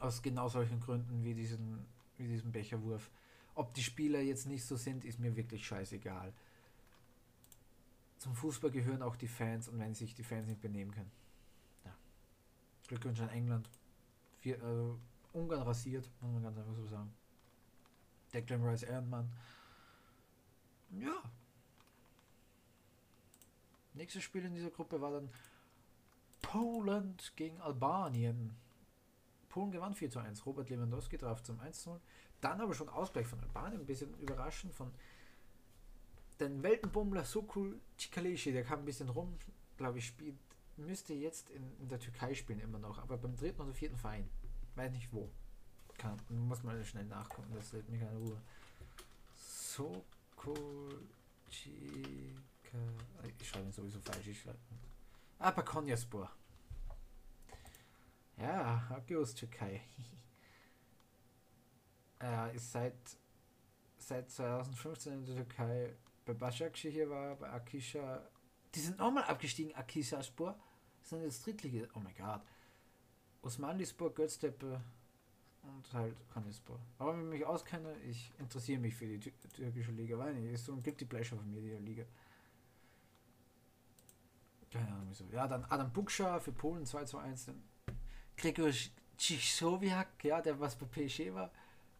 Aus genau solchen Gründen wie diesen, wie diesen Becherwurf. Ob die Spieler jetzt nicht so sind, ist mir wirklich scheißegal. Zum Fußball gehören auch die Fans und wenn sich die Fans nicht benehmen können. Ja. Glückwunsch an England. Vier, äh, Ungarn rasiert, muss man ganz einfach so sagen. Declan Rice Ehrenmann. Ja. Nächstes Spiel in dieser Gruppe war dann Poland gegen Albanien. Polen gewann 4 zu 1. Robert Lewandowski traf zum 1 zu 0. Dann aber schon Ausgleich von Albanien. Ein bisschen überraschend von den Weltenbummler Sokul Cikaleshi. Der kam ein bisschen rum, glaube ich, spielt. Müsste jetzt in, in, der Türkei spielen immer noch, aber beim dritten oder vierten Verein. Weiß nicht wo. Kann, muss man schnell nachgucken, das lädt mich keine Ruhe. Sokul Chika. Ich schreibe ihn sowieso falsch. Ich schreibe. Aber Konyaspor. Ja, Agios Türkei. er ist seit, seit 2015 in der Türkei. Bei Başakşehir hier war, bei Akisha. Die sind nochmal abgestiegen, Akisha Spor. sind jetzt Drittlige. Oh mein Gott. Osmanlispor, Göztepe und halt Konyaspor. Aber wenn ich mich auskenne, ich interessiere mich für die türkische Liga, weil es so ein Guilty Pleasure von mir, die Liga. Keine Ahnung wieso. Ja, dann Adam Bukscha für Polen 2 zu 1. Dann Gregor Cziczowiak, ja, der was bei PSG war,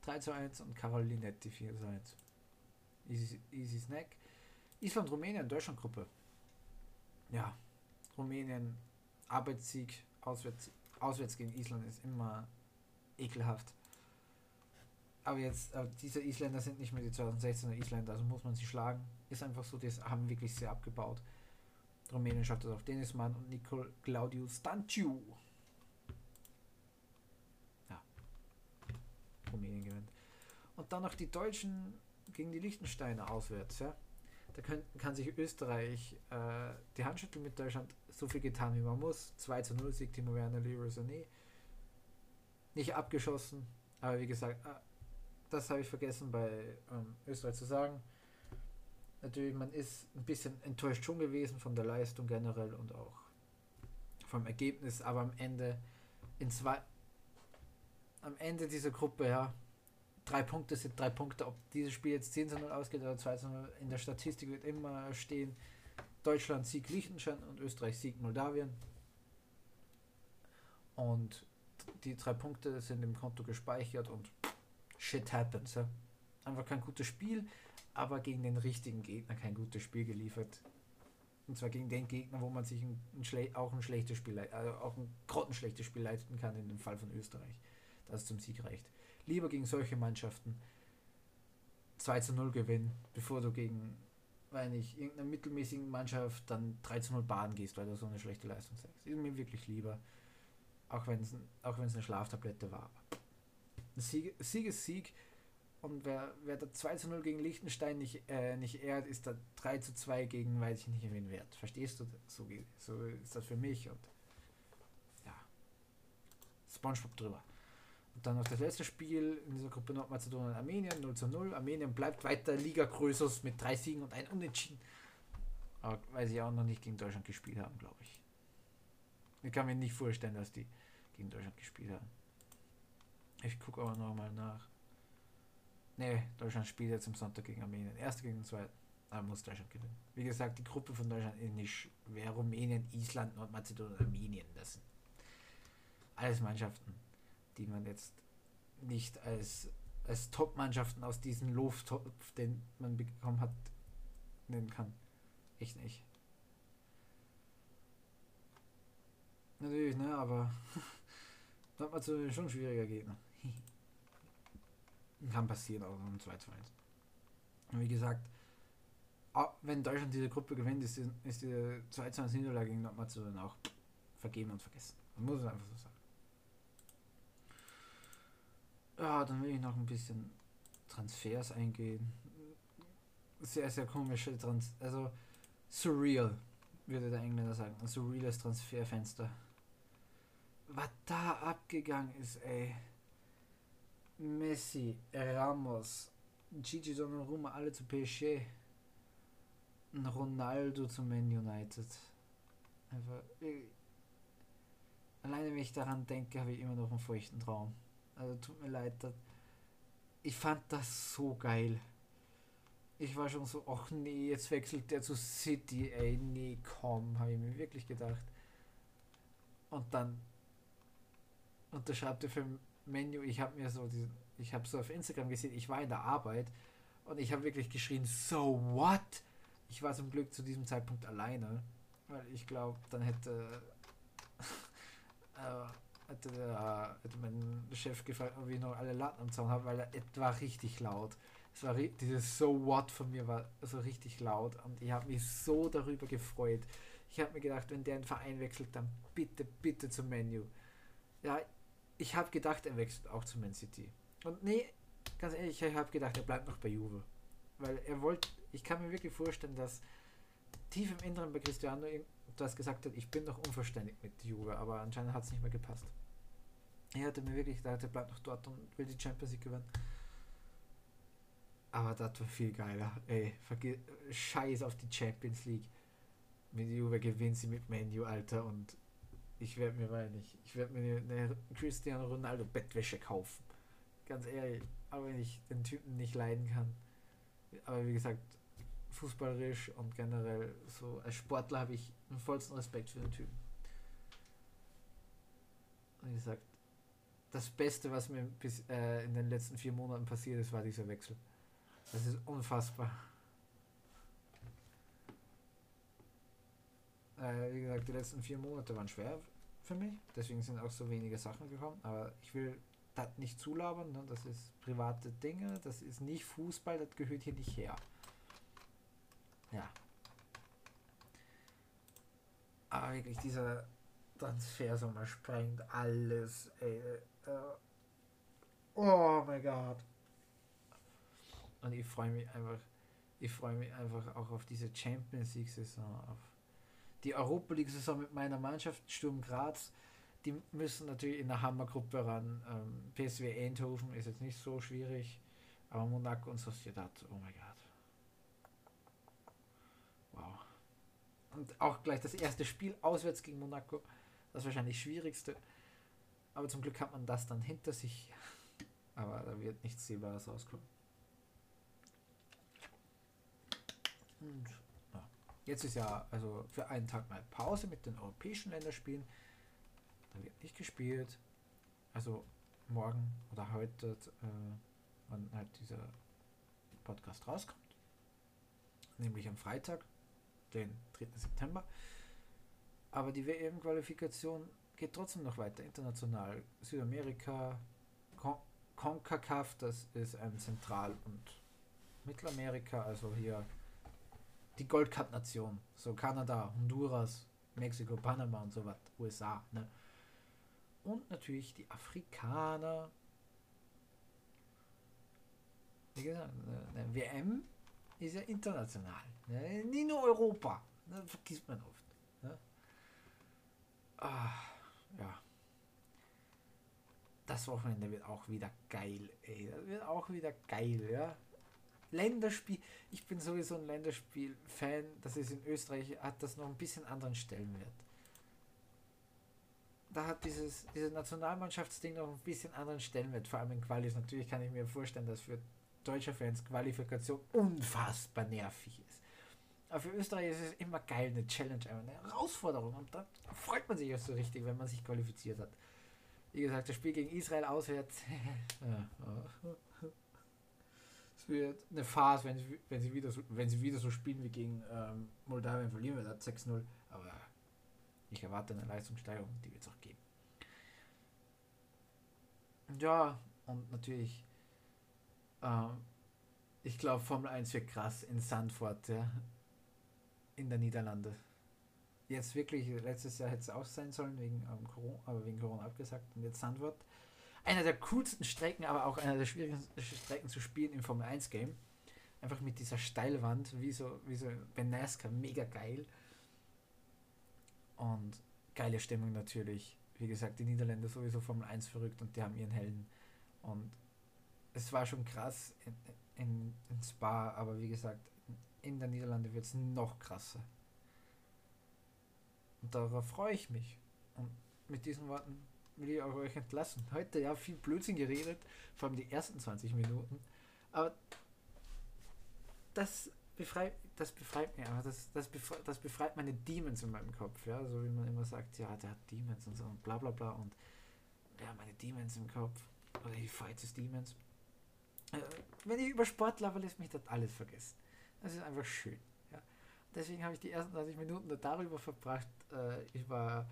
3 zu 1. Und Karol Linetti 4 zu 1. Easy, easy Snack. Island, Rumänien, Deutschlandgruppe. Ja, Rumänien, Arbeitssieg, auswärts, auswärts gegen Island ist immer ekelhaft. aber jetzt, aber diese Isländer sind nicht mehr die 2016er Isländer, also muss man sie schlagen. Ist einfach so, die haben wirklich sehr abgebaut. Rumänien schafft das auf Dennismann und Nicol Claudius Stanciu. Ja. Rumänien gewinnt. Und dann noch die Deutschen gegen die Liechtensteiner auswärts, ja. Da können, kann sich Österreich äh, die Handschüttel mit Deutschland so viel getan, wie man muss. 2 zu 0 Sieg Timo Werner, Leroy. Nicht abgeschossen, aber wie gesagt, äh, das habe ich vergessen bei ähm, Österreich zu sagen. Natürlich, man ist ein bisschen enttäuscht schon gewesen von der Leistung generell und auch vom Ergebnis, aber am Ende in zwei am Ende dieser Gruppe, ja, drei Punkte sind drei Punkte. Ob dieses Spiel jetzt 10 zu 0 ausgeht oder 2 zu 0, in der Statistik wird immer stehen, Deutschland Sieg Liechtenstein und Österreich Sieg Moldawien. Und die drei Punkte sind im Konto gespeichert und shit happens. Ja. Einfach kein gutes Spiel, aber gegen den richtigen Gegner kein gutes Spiel geliefert. Und zwar gegen den Gegner, wo man sich ein, ein auch ein schlechtes Spiel, also auch ein grottenschlechtes Spiel leisten kann, in dem Fall von Österreich, das zum Sieg reicht. Lieber gegen solche Mannschaften 2 zu 0 gewinnen, bevor du gegen, weil nicht, irgendeiner mittelmäßigen Mannschaft dann 3 zu 0 baden gehst, weil du so eine schlechte Leistung zeigst. Ist mir wirklich lieber. Auch wenn es auch eine Schlaftablette war. Sieg, Sieg ist Sieg. Und wer, wer da 2 zu 0 gegen Liechtenstein nicht, äh, nicht ehrt, ist da 3 zu 2 gegen weiß ich nicht wen wert. Verstehst du? So, so ist das für mich und ja. Spongebob drüber. Dann noch das letzte Spiel in dieser Gruppe Nordmazedonien Armenien 0 zu 0. Armenien bleibt weiter Liga Größers mit drei Siegen und ein Unentschieden. Aber weil sie auch noch nicht gegen Deutschland gespielt haben, glaube ich. Ich kann mir nicht vorstellen, dass die gegen Deutschland gespielt haben. Ich gucke aber nochmal nach. Ne, Deutschland spielt jetzt am Sonntag gegen Armenien. Erste gegen den zweiten. Aber muss Deutschland gewinnen. Wie gesagt, die Gruppe von Deutschland ist nicht schwer. Rumänien, Island, Nordmazedonien, Armenien. Das sind alles Mannschaften, die man jetzt nicht als, als Top-Mannschaften aus diesem Lufttopf, den man bekommen hat, nennen kann. Echt nicht. Natürlich, ne, aber Nordmazedonien ist schon ein schwieriger Gegner. Kann passieren, auch um 2 zu 1. Und wie gesagt, wenn Deutschland diese Gruppe gewinnt, ist die, ist die 2 zu 1 Niederlage gegen Nordmazedonien auch vergeben und vergessen. Man muss es einfach so sagen. Ja, dann will ich noch ein bisschen Transfers eingehen. Sehr, sehr komische Trans... Also, surreal, würde der Engländer sagen. Ein surreales Transferfenster. Was da abgegangen ist, ey. Messi, Ramos, Gigi Donnarumma, alle zu PSG. Ronaldo zu Man United. Einfach. Alleine wenn ich daran denke, habe ich immer noch einen feuchten Traum. Also tut mir leid. Ich fand das so geil. Ich war schon so, ach nee, jetzt wechselt der zu City, ey, nee, komm, habe ich mir wirklich gedacht. Und dann unterschreibt er für Menu, ich habe mir so diesen, ich habe so auf Instagram gesehen, ich war in der Arbeit und ich habe wirklich geschrien, so what? Ich war zum Glück zu diesem Zeitpunkt alleine, weil ich glaube, dann hätte, äh, hätte, der, hätte mein Chef gefragt, ob ich noch alle Latten am Zaun habe, weil es war richtig laut. Es war dieses So What von mir war so richtig laut und ich habe mich so darüber gefreut. Ich habe mir gedacht, wenn der einen Verein wechselt, dann bitte, bitte zum Menu. Ja, ich habe gedacht, er wechselt auch zu Man City. Und nee, ganz ehrlich, ich habe gedacht, er bleibt noch bei Juve. Weil er wollte, ich kann mir wirklich vorstellen, dass tief im Inneren bei Cristiano das gesagt hat, ich bin noch unverständlich mit Juve, aber anscheinend hat es nicht mehr gepasst. Er hatte mir wirklich gedacht, er bleibt noch dort und will die Champions League gewinnen. Aber das war viel geiler. Ey, scheiß auf die Champions League. Mit Juve gewinnt sie mit Menu, Alter, und ich werde mir weil nicht, ich werde mir eine Cristiano Ronaldo Bettwäsche kaufen. Ganz ehrlich, aber wenn ich den Typen nicht leiden kann. Aber wie gesagt, fußballerisch und generell so als Sportler habe ich den vollsten Respekt für den Typen. Und wie gesagt, das Beste, was mir bis äh, in den letzten vier Monaten passiert ist, war dieser Wechsel. Das ist unfassbar. Äh, wie gesagt, die letzten vier Monate waren schwer für mich. Deswegen sind auch so wenige Sachen gekommen. Aber ich will das nicht zulabern, ne? das ist private Dinge, das ist nicht Fußball, das gehört hier nicht her. Ja. Aber wirklich, dieser Transfersommer sprengt alles, ey. Äh, oh mein Gott. Und ich freue mich einfach, ich freue mich einfach auch auf diese Champions League-Saison, auf die Europa League-Saison mit meiner Mannschaft, Sturm Graz. Die müssen natürlich in der Hammergruppe ran. Ähm, PSW Eindhoven ist jetzt nicht so schwierig, aber Monaco und Sociedad, oh mein Gott. Wow. Und auch gleich das erste Spiel auswärts gegen Monaco, das wahrscheinlich schwierigste. Aber zum Glück hat man das dann hinter sich. Aber da wird nichts Sehbares rauskommen. Und ja. jetzt ist ja also für einen Tag mal Pause mit den europäischen Länderspielen. Da wird nicht gespielt. Also morgen oder heute, äh, wann halt dieser Podcast rauskommt. Nämlich am Freitag, den 3. September. Aber die WM-Qualifikation geht trotzdem noch weiter international. Südamerika, Con CONCACAF, das ist ein Zentral- und Mittelamerika, also hier die Goldcup-Nation. So Kanada, Honduras, Mexiko, Panama und so was, USA. Ne? Und natürlich die Afrikaner. Wie gesagt, eine WM ist ja international. Ne? Nie nur Europa. Ne? Vergisst man oft. Ne? Ah, ja. Das Wochenende wird auch wieder geil, ey. Das wird auch wieder geil, ja. Länderspiel, ich bin sowieso ein Länderspiel-Fan, das ist in Österreich, hat das noch ein bisschen anderen Stellenwert. Da hat dieses, dieses Nationalmannschaftsding noch ein bisschen anderen Stellenwert, vor allem in Qualis. Natürlich kann ich mir vorstellen, dass für deutsche Fans Qualifikation unfassbar nervig ist. Aber für Österreich ist es immer geil, eine Challenge, eine Herausforderung. Und da freut man sich auch so richtig, wenn man sich qualifiziert hat. Wie gesagt, das Spiel gegen Israel auswärts. es wird eine Phase, wenn sie, wenn sie, wieder, so, wenn sie wieder so spielen wie gegen ähm, Moldawien, verlieren wir da 6-0. Aber ich erwarte eine Leistungssteigerung, die wird es auch geben. Ja, und natürlich, ähm, ich glaube, Formel 1 wird krass in Sandford, ja, in der Niederlande. Jetzt wirklich, letztes Jahr hätte es auch sein sollen, wegen, ähm, Corona, aber wegen Corona abgesagt. Und jetzt Sandford. Einer der coolsten Strecken, aber auch einer der schwierigsten Strecken zu spielen im Formel 1 Game. Einfach mit dieser Steilwand, wie so, wie so bei NASCAR, mega geil. Und geile Stimmung natürlich. Wie gesagt, die Niederländer sowieso Formel 1 verrückt und die haben ihren Helden. Und es war schon krass in, in, in Spa, aber wie gesagt, in der Niederlande wird es noch krasser. Und darauf freue ich mich. Und mit diesen Worten will ich auch euch entlassen. Heute ja viel Blödsinn geredet, vor allem die ersten 20 Minuten. Aber das befreit, das befreit mich einfach, das, das, befreit, das befreit meine Demons in meinem Kopf, ja, so wie man immer sagt, ja, der hat Demons und so und bla bla bla und ja, meine Demons im Kopf oder die Fights des Demons. Äh, wenn ich über Sport laber, lässt mich das alles vergessen. Das ist einfach schön. Ja. Deswegen habe ich die ersten 20 Minuten darüber verbracht, äh, über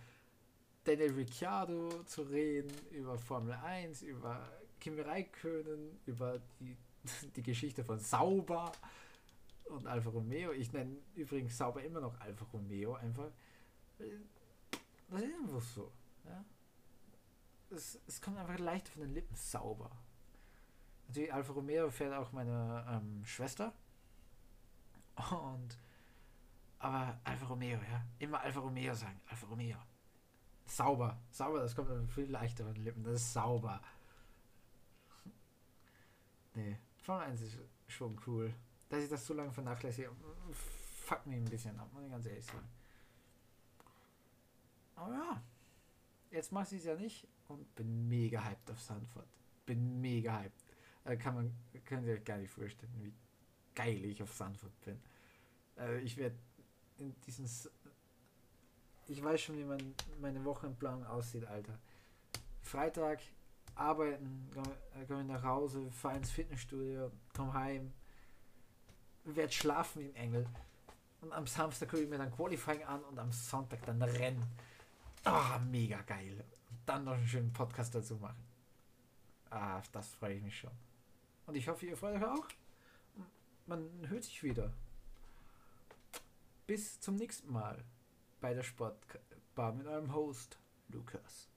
Daniel Ricciardo zu reden, über Formel 1, über Kimi Räikkönen, über die, die Geschichte von Sauber und Alfa Romeo. Ich nenne übrigens Sauber immer noch Alfa Romeo, einfach. Das ist einfach so. Ja? Es, es kommt einfach leicht von den Lippen sauber. Natürlich, Alfa Romeo fährt auch meine ähm, Schwester. Und aber Alfa Romeo, ja. Immer Alfa Romeo sagen. Alfa Romeo. Sauber. Sauber, das kommt viel leichter von den Lippen. Das ist sauber. Nee. Formel 1 ist schon cool. Dass ich das so lange vernachlässige, fuck mich ein bisschen ab, muss ich ganz ehrlich sagen. Aber ja. Jetzt mache ich es ja nicht und bin mega hyped auf Sanford. Bin mega hyped. Da kann man, können Sie euch gar nicht vorstellen, wie geil ich auf Sanford bin. Also ich werde in diesen. Ich weiß schon, wie mein, meine Wochenplanung aussieht, Alter. Freitag arbeiten, komme nach Hause, fahre ins Fitnessstudio, komm heim, werde schlafen ein Engel. Und am Samstag gucke ich mir dann Qualifying an und am Sonntag dann Rennen. Ah, oh, mega geil. Dann noch einen schönen Podcast dazu machen. Ah, das freue ich mich schon. Und ich hoffe, ihr freut euch auch. Man hört sich wieder. Bis zum nächsten Mal bei der Sportbar mit eurem Host Lukas.